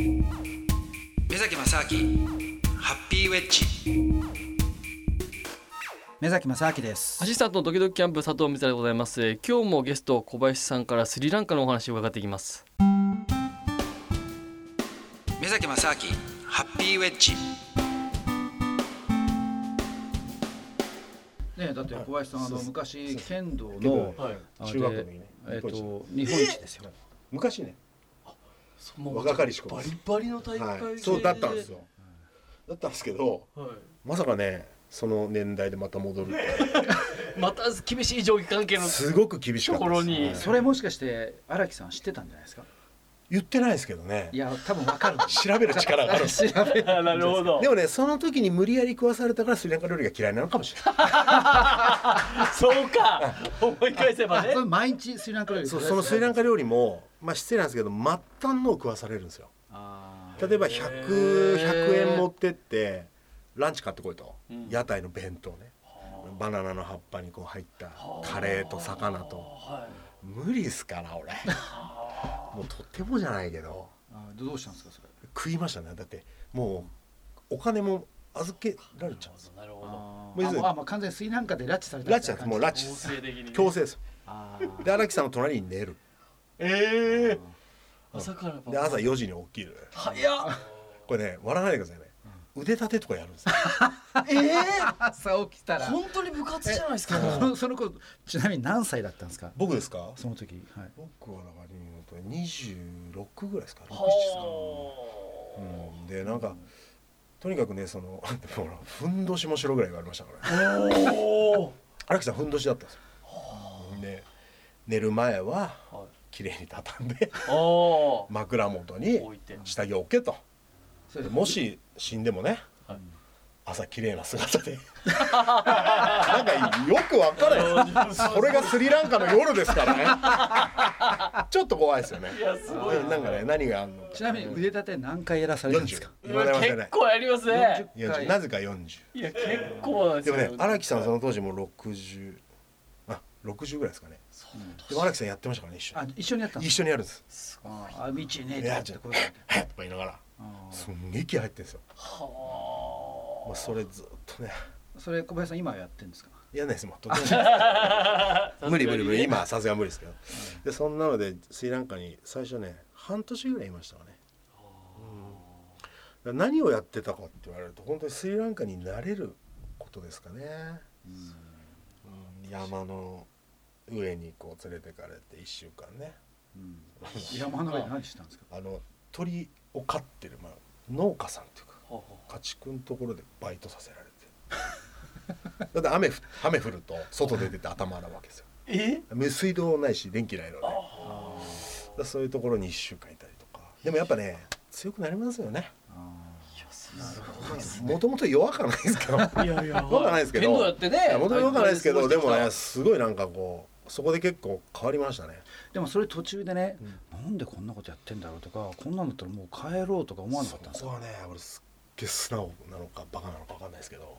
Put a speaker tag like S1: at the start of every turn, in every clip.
S1: 目崎正明ハッピーウェッジ。目崎正明です。
S2: アシスタントのドキドキキャンプ佐藤光でございます。えー今日もゲスト小林さんからスリランカのお話を伺っていきます。
S1: 目崎正明ハッピーウェッジ。
S3: ねだって小林さんあの昔剣道の
S2: はい。
S3: あ
S4: 中学校の
S3: えっと日本一ですよ。
S4: 昔ね若かりし頃。
S2: バリバリの大会
S4: はい、
S2: で
S4: そうだったんですよ。だったんですけど
S2: はい。
S4: まさかねその年代でまた戻るって。
S2: また厳しい上下関係の
S4: すごく厳しかった
S2: ところに。
S4: です
S3: それもしかして荒木さん知ってたんじゃないですか？
S4: 言ってないですけどね。
S3: いや多分わかる。
S4: 調べる力がある。
S3: 調べ
S2: なるほど。
S4: でもねその時に無理やり食わされたからスリランカ料理が嫌いなのかもしれない。
S2: そうか。思い返せばね。
S3: 毎日スリランカ料理。
S4: そうそのスリランカ料理もまあ失礼なんですけど末端のを食わされるんですよ。
S3: あ
S4: 例えば
S2: へ
S4: 100,
S2: ー
S4: 100円持ってってランチ買ってこいと、
S2: うん。
S4: 屋台の弁当ね。バナナの葉っぱにこう入ったカレーと魚と。
S2: は
S4: 無理っすから俺。もうとってもじゃないけど。
S3: どうしたんですかそれ。
S4: 食いましたね。だってもうお金も預けられちゃうんです
S2: なるほど。
S3: あ
S4: もう
S3: あもう完全にスリランカで拉致された
S4: 拉致なんですもう拉致
S2: 強制的にね。
S4: 強制です。で荒木さんの隣に寝る
S2: ええ朝から
S4: で。朝4時に起きる。
S2: 早っ。
S4: これね笑わないでくださいね。腕立てとかやるんですよ。
S2: ええ
S3: 朝起きたら。
S2: 本当に部活じゃないですか。
S3: その その子ちなみに何歳だったんですか？
S4: 僕ですか？
S3: その時。はい。
S4: 僕はだから26ぐらいですか？6 7
S2: は
S4: うん、でなんかとにかくねその ほらふんどしもしろぐらい言われましたから。荒木さんふんどしだったんですよ。で寝る前は
S2: はい
S4: 綺麗に畳んで
S2: あ
S4: 枕元に下着を置けと。もし死んでもね
S2: はい。
S4: 朝綺麗な姿で。なんかよくわからない。それがスリランカの夜ですからね。ちょっと怖いですよね。
S2: いやすごい。
S4: なんかね何があるのか。
S3: ちなみに腕立て何回やらされたんです
S4: 40
S3: か。
S4: 今では
S2: 結構やりますね。
S3: 40回
S4: 40なぜか40
S2: いや結構なんですよ。
S4: でもね荒木さんその当時も60あ60ぐらいですかね。でも荒木さんやってましたからね一緒
S3: あ一緒にやった
S4: 一緒にやるんです。
S3: か。あーあ道ね
S4: いやちょっ
S3: てことだ「
S4: へっ」とか言いながら。すんげえ気合入ってるんですよ。
S2: は
S4: もうそれずっとね。
S3: それ小林さん今はやってるんですか？
S4: やんないです。もう 無理無理無理。今はさすが無理ですけど。でそんなのでスリランカに最初ね半年ぐらいいましたかね、何をやってたかって言われると本当にスリランカになれることですかね、うん、山の上にこう連れてかれて1週間ね。
S3: 山の上で何したんですか？
S4: あの鳥を飼ってる、まあ、農家さんっていうか
S2: あは
S4: 家畜のところでバイトさせられて。だって雨ふ雨降ると外で出て頭洗うわけですよ。
S2: え？
S4: 水道ないし電気ないので。だからそういうところに1週間いたりとか。でもやっぱね強くなりますよね。もともと弱かないですけど。
S2: いやいや。
S4: 弱かないですけど。
S2: 剣道やってね
S4: もともと弱かないですけどでもね
S2: ね
S4: すごいなんかこうそこで結構変わりましたね。
S3: でもそれ途中でね、なんでこんなことやってんだろうとかこんなんだったらもう帰ろうとか思わなかったんですか？
S4: そこはね俺すっげえ素直なのかバカなのか分かんないですけど、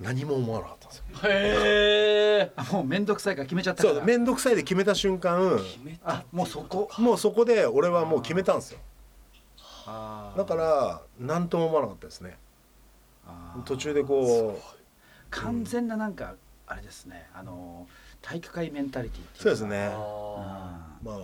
S4: 何も思わなかったんですよ。
S2: へえ
S3: あもう面倒くさいから決めちゃったから。
S4: そう面倒くさいで決めた瞬間
S3: あもうそこ。
S4: もうそこで俺はもう決めたんですよ。だから何とも思わなかったですね。途中でこう。
S3: 完全ななんかあれですね。あの体育会メンタリティっていう
S4: そうですね。
S2: あ
S3: あ
S4: まあ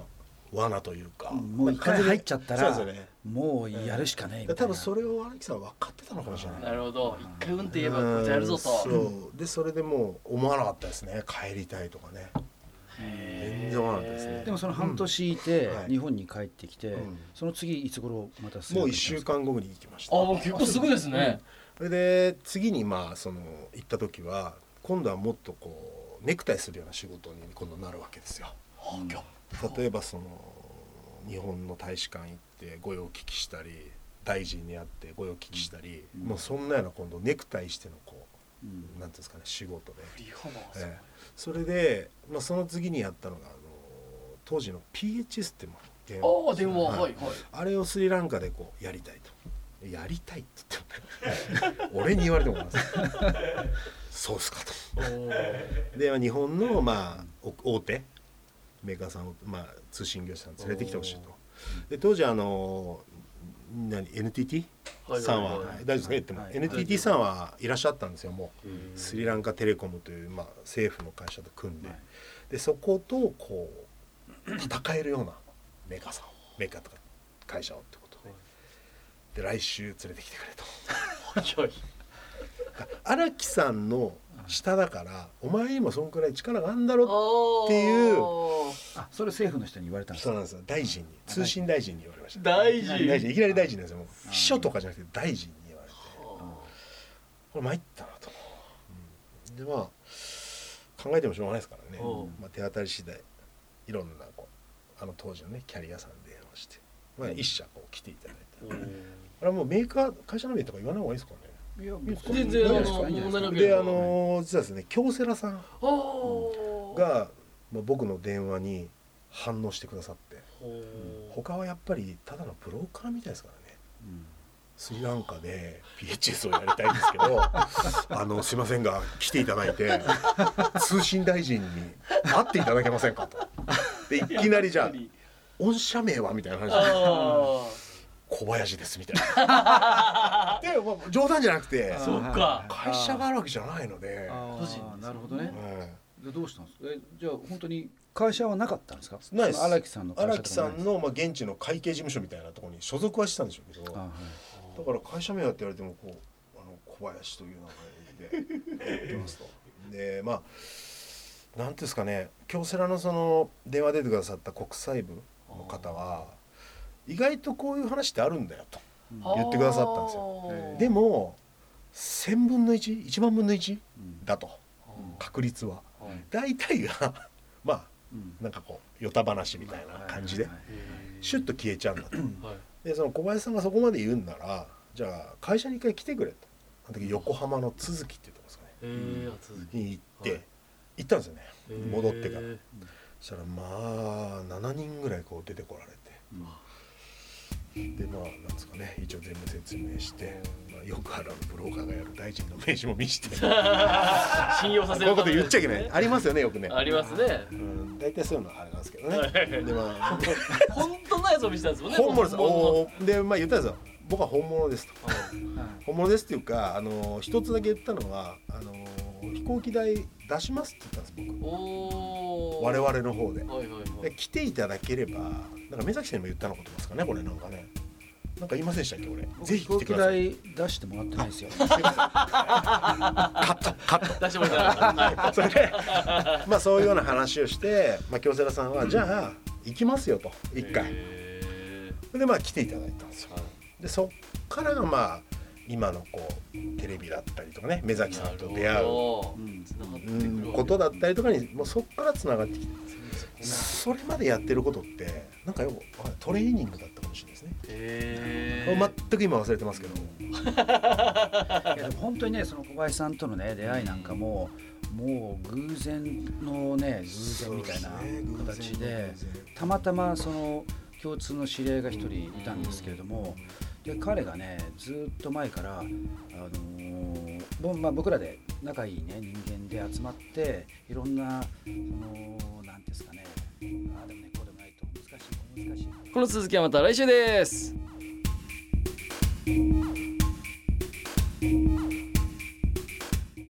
S4: 罠というか。
S3: ーもう一回入っちゃったら
S4: そうですよね。
S3: もうやるしかねえみたいな。
S4: 多分それを荒木さん分かってたのかもしれない。
S2: ーなるほど。一回うんって言えばやるぞと。
S4: うんそう。でそれでもう思わなかったですね。帰りたいとかね。全然思わなかったですね。
S3: でもその半年いて日本に帰ってきて、
S4: うん。
S3: その次いつ頃また
S4: もう1週間後に行きました。
S2: あもう結構すぐですね。
S4: それで次にまあその行った時は今度はもっとこうネクタイするような仕事に今度なるわけですよ。例えばその日本の大使館行って御用聞きしたり大臣に会って御用聞きしたり、もうそんなような今度ネクタイしてのこう、
S3: うん。
S4: なんていうんですかね仕事で、ええ。それで、まあ、その次にやったのがあの当時の PH システム電
S2: ああ電話。
S4: はい。
S2: はいはい。
S4: あれをスリランカでこうやりたいとやりたいって言っても 俺に言われても困る。んですよそうっすかと。で日本のまあお大手メーカーさんを、まあ、通信業者さん連れてきてほしいと。で当時あの何 NTT
S2: はい
S4: さんは、大丈夫ですか？言っても、
S3: はい。
S4: NTT さんはいらっしゃったんですよもう。スリランカテレコムという、まあ、政府の会社と組んで、
S3: はい。
S4: でそことこう戦えるようなメーカーさんをメーカーとか会社をってことで、で来週連れてきてくれと。
S2: はい
S4: 荒木さんの下だからお前にもそんくらい力があるんだろっていう
S3: あそれ政府の人に言われたんですか？
S4: そうなんですよ。大臣に通信大臣に言われました。
S2: 大臣。
S4: 大臣いきなり大臣なんですよ秘書とかじゃなくて大臣に言われて。これ参ったなと、うん。でまあ考えてもしょうがないですからね、
S2: うん。
S4: まあ、手当たり次第いろんなこうあの当時のねキャリアさんに電話して、まあ、一社こう来ていただいて、あれはもうメーカー会社の名とか言わない方がいいですかね
S3: いや
S2: 全然問題なく
S4: であの実はですね京セラさん
S2: が
S4: が、まあ、僕の電話に反応してくださって。他はやっぱりただのブローカーみたいですからね。
S3: うん。
S4: スリランカで PHS をやりたいんですけど あのすいませんが来ていただいて通信大臣に会っていただけませんかと。でいきなりじゃあ御社名は？みたいな話小林ですみたいな。で、まあ、冗談じゃなくて
S2: あそっか。
S4: 会社があるわけじゃないので、
S3: あ
S2: 個人
S3: ーなるほどね。
S4: はい。
S3: でどうしたんですか？えじゃあ本当に会社はなかったんですか？
S4: ないです。
S3: 荒木さんの会社
S4: 荒木さん
S3: の
S4: の、まあ、現地の会計事務所みたいなところに所属はしてたんでしょうけど
S3: あ、はい
S4: だから会社名はって言われてもこうあの小林という名前で。でまあなんていうんですかね。京セラのその電話出てくださった国際部の方は意外とこういう話ってあるんだよと言ってくださったんですよ。
S3: え
S4: でも1,000分の11万分の1
S3: うん。
S4: だと確率は。
S2: はい
S4: 大体が まあ
S3: うん。
S4: なんかこう与太話みたいな感じでシュッと消えちゃうんだと。
S2: はい。
S4: でその小林さんがそこまで言うんならじゃあ会社に一回来てくれと。あの時横浜の都築っていうとこですかね。
S2: えーあ続き
S4: に行って、
S2: はい。
S4: 行ったんですよね。
S2: えー。
S4: 戻ってから。そしたらまあ7人ぐらいこう出てこられてでまあなんですかね一応全部説明して、まあ、よくあるブローカーがやる大臣の名刺も見して。こ
S2: 信用させる
S4: ういうこと言っちゃいけない。ありますよねよくね。
S2: ありますね。
S4: うん大体そういうのはあれなんですけどね。でまあ。
S2: 本当のやつを見せたんですもんね
S4: 本物ですおー。でまあ言ったんですよ。僕は本物ですと。
S3: はい
S4: 本物ですっていうかあの一つだけ言ったのはあの飛行機代出しますって言ったんです僕。我々の方で。
S2: はいはいはい。
S4: で来ていただければなんか目崎さんにも言ったのことですかねこれなんかね。なんか言いませんでしたっけ俺ぜひ来てください。
S3: 出してもらってないですよ。
S4: カットカット。
S2: 出してもらったはい。
S4: それでまあそういうような話をして、まあ、京セラさんはじゃあ行きますよと。一回。
S2: へ
S4: でまあ来ていただいたんですよ。でそっからがまあ今のこうテレビだったりとかね目崎さんと出会う
S3: うん
S4: ことだったりとかにもうそこからつながってきてそれまでやってることってなんかよくトレーニングだったかもしれないですね、
S2: へ
S4: 全く今忘れてますけど。
S3: いやでも本当にねその小林さんとのね出会いなんかももう偶然のね偶然みたいな形でたまたまその共通の知り合いが一人いたんですけれどもで彼がねずっと前から、あのーぼまあ、僕らで仲いいね人間で集まっていろんなそのなんてんですかねああでもねこうでもないと難しい難しい。
S2: この続きはまた来週です